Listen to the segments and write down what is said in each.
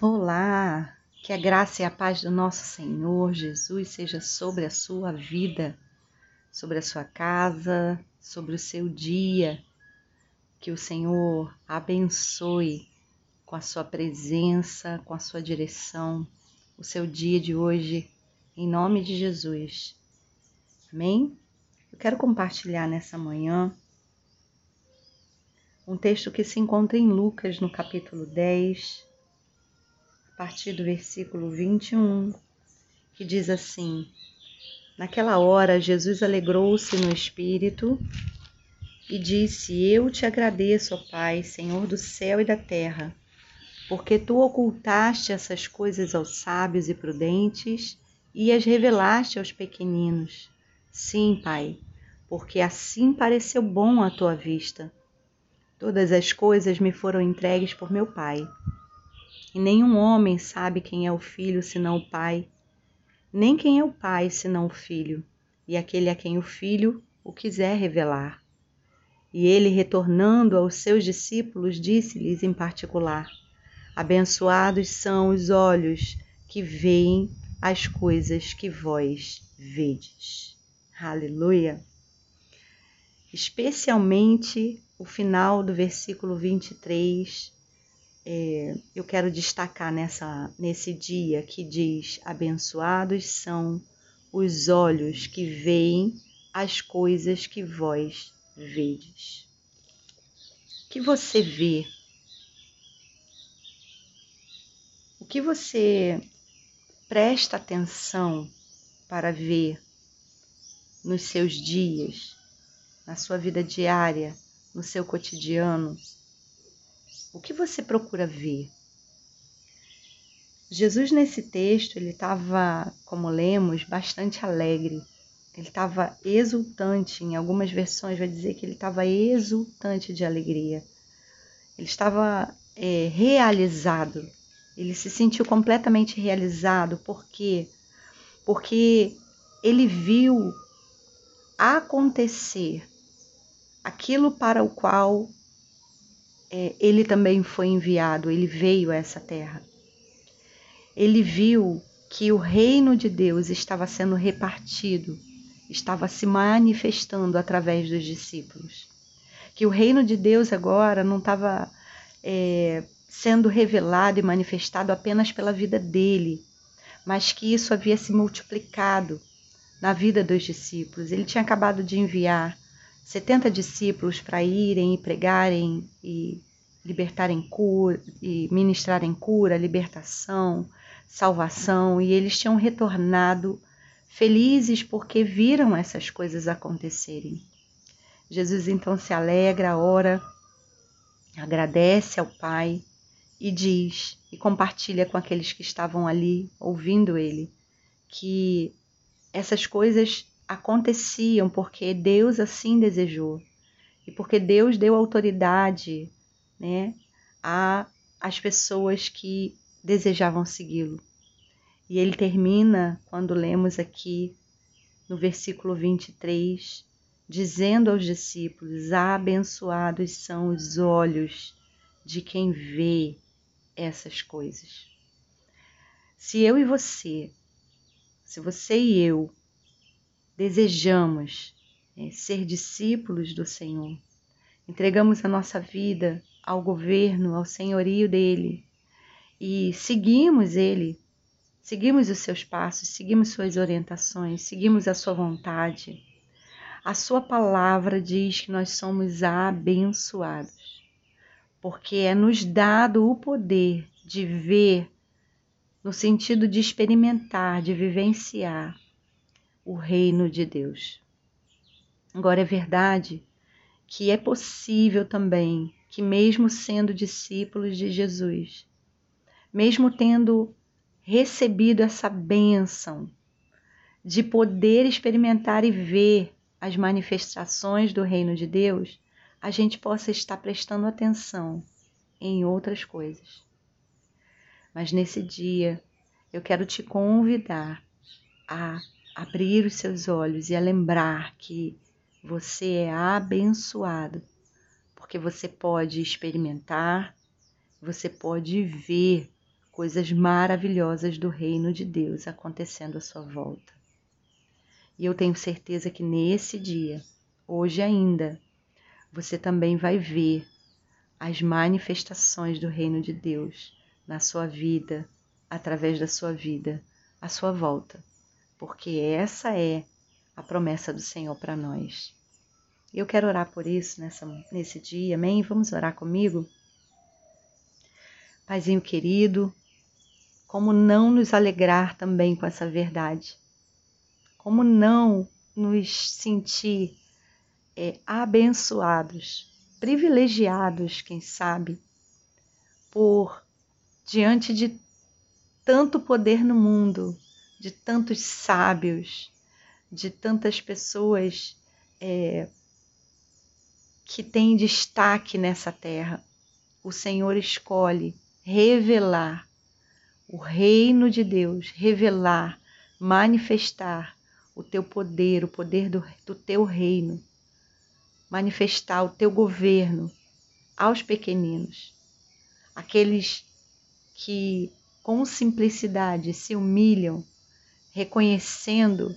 Olá, que a graça e a paz do nosso Senhor Jesus seja sobre a sua vida, sobre a sua casa, sobre o seu dia. Que o Senhor abençoe com a sua presença, com a sua direção, o seu dia de hoje, em nome de Jesus. Amém? Eu quero compartilhar nessa manhã um texto que se encontra em Lucas, no capítulo 10, a partir do versículo 21, que diz assim: Naquela hora, Jesus alegrou-se no espírito e disse: Eu te agradeço, ó Pai, Senhor do céu e da terra, porque tu ocultaste essas coisas aos sábios e prudentes e as revelaste aos pequeninos. Sim, Pai, porque assim pareceu bom à tua vista. Todas as coisas me foram entregues por meu Pai. E nenhum homem sabe quem é o filho senão o pai, nem quem é o pai senão o filho, e aquele a quem o filho o quiser revelar. E ele, retornando aos seus discípulos, disse-lhes em particular: Abençoados são os olhos que veem as coisas que vós vedes. Aleluia! Especialmente o final do versículo 23 é, eu quero destacar nessa, nesse dia que diz: Abençoados são os olhos que veem as coisas que vós vedes. que você vê? O que você presta atenção para ver nos seus dias, na sua vida diária, no seu cotidiano? O que você procura ver? Jesus nesse texto, ele estava, como lemos, bastante alegre. Ele estava exultante, em algumas versões vai dizer que ele estava exultante de alegria. Ele estava é, realizado. Ele se sentiu completamente realizado. Por quê? Porque ele viu acontecer aquilo para o qual é, ele também foi enviado, ele veio a essa terra. Ele viu que o reino de Deus estava sendo repartido, estava se manifestando através dos discípulos. Que o reino de Deus agora não estava é, sendo revelado e manifestado apenas pela vida dele, mas que isso havia se multiplicado na vida dos discípulos. Ele tinha acabado de enviar 70 discípulos para irem e pregarem e libertarem cura, e ministrarem cura, libertação, salvação, e eles tinham retornado felizes porque viram essas coisas acontecerem. Jesus então se alegra, ora, agradece ao Pai e diz e compartilha com aqueles que estavam ali ouvindo ele que essas coisas aconteciam porque Deus assim desejou e porque Deus deu autoridade né, a as pessoas que desejavam segui-lo. E ele termina quando lemos aqui no versículo 23, dizendo aos discípulos: Abençoados são os olhos de quem vê essas coisas. Se eu e você, se você e eu desejamos é, ser discípulos do Senhor, entregamos a nossa vida ao governo, ao senhorio dele e seguimos ele, seguimos os seus passos, seguimos suas orientações, seguimos a sua vontade. A sua palavra diz que nós somos abençoados, porque é nos dado o poder de ver, no sentido de experimentar, de vivenciar o reino de Deus. Agora é verdade que é possível também que, mesmo sendo discípulos de Jesus, mesmo tendo recebido essa bênção de poder experimentar e ver as manifestações do reino de Deus, a gente possa estar prestando atenção em outras coisas. Mas nesse dia, eu quero te convidar a abrir os seus olhos e a lembrar que você é abençoado, porque você pode experimentar, você pode ver coisas maravilhosas do reino de Deus acontecendo à sua volta. E eu tenho certeza que nesse dia, hoje ainda, você também vai ver as manifestações do reino de Deus na sua vida, através da sua vida, à sua volta, porque essa é a promessa do Senhor para nós. Eu quero orar por isso nessa, nesse dia, amém? Vamos orar comigo? Paizinho querido, como não nos alegrar também com essa verdade? Como não nos sentir é, abençoados, privilegiados, quem sabe, por diante de tanto poder no mundo, de tantos sábios, de tantas pessoas é, que têm destaque nessa terra. O Senhor escolhe revelar o reino de Deus, revelar, manifestar o teu poder, o poder do, do teu reino, manifestar o teu governo aos pequeninos, aqueles que com simplicidade se humilham, reconhecendo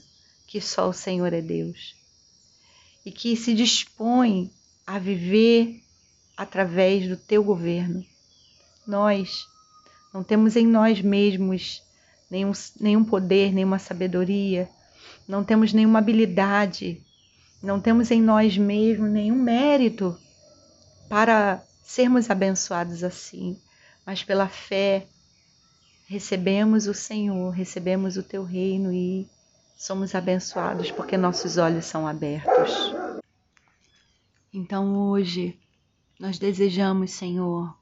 que só o Senhor é Deus e que se dispõem a viver através do teu governo. Nós não temos em nós mesmos nenhum, nenhum poder, nenhuma sabedoria, não temos nenhuma habilidade, não temos em nós mesmos nenhum mérito para sermos abençoados assim, mas pela fé recebemos o Senhor, recebemos o teu reino e somos abençoados porque nossos olhos são abertos. Então hoje nós desejamos, Senhor,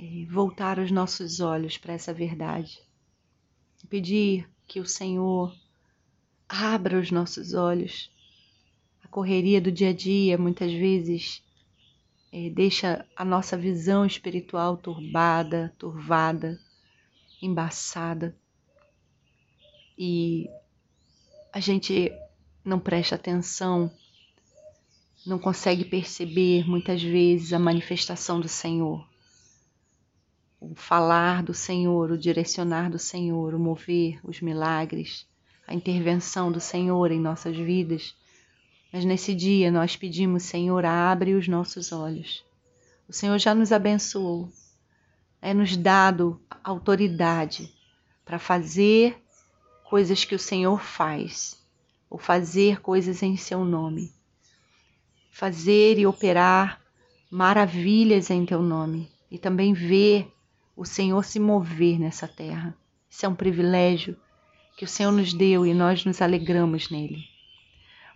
eh, voltar os nossos olhos para essa verdade. Pedir que o Senhor abra os nossos olhos. A correria do dia a dia muitas vezes é, deixa a nossa visão espiritual turbada, turvada, embaçada. E a gente não presta atenção, não consegue perceber muitas vezes a manifestação do Senhor. O falar do Senhor, o direcionar do Senhor, o mover, os milagres, a intervenção do Senhor em nossas vidas mas nesse dia nós pedimos, Senhor, abre os nossos olhos. O Senhor já nos abençoou, é nos dado autoridade para fazer coisas que o Senhor faz, ou fazer coisas em seu nome, fazer e operar maravilhas em teu nome e também ver o Senhor se mover nessa terra. Isso é um privilégio que o Senhor nos deu e nós nos alegramos nele.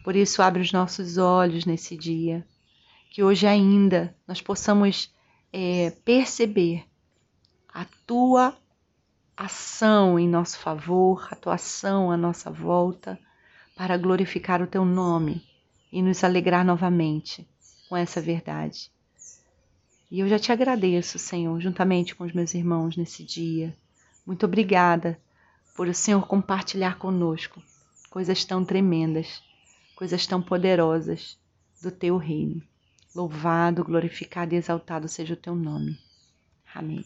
Por isso, abre os nossos olhos nesse dia, que hoje ainda nós possamos é, perceber a tua ação em nosso favor, a tua ação à nossa volta, para glorificar o teu nome e nos alegrar novamente com essa verdade. E eu já te agradeço, Senhor, juntamente com os meus irmãos nesse dia. Muito obrigada por o Senhor compartilhar conosco coisas tão tremendas coisas tão poderosas do teu reino. Louvado, glorificado e exaltado seja o teu nome. Amém.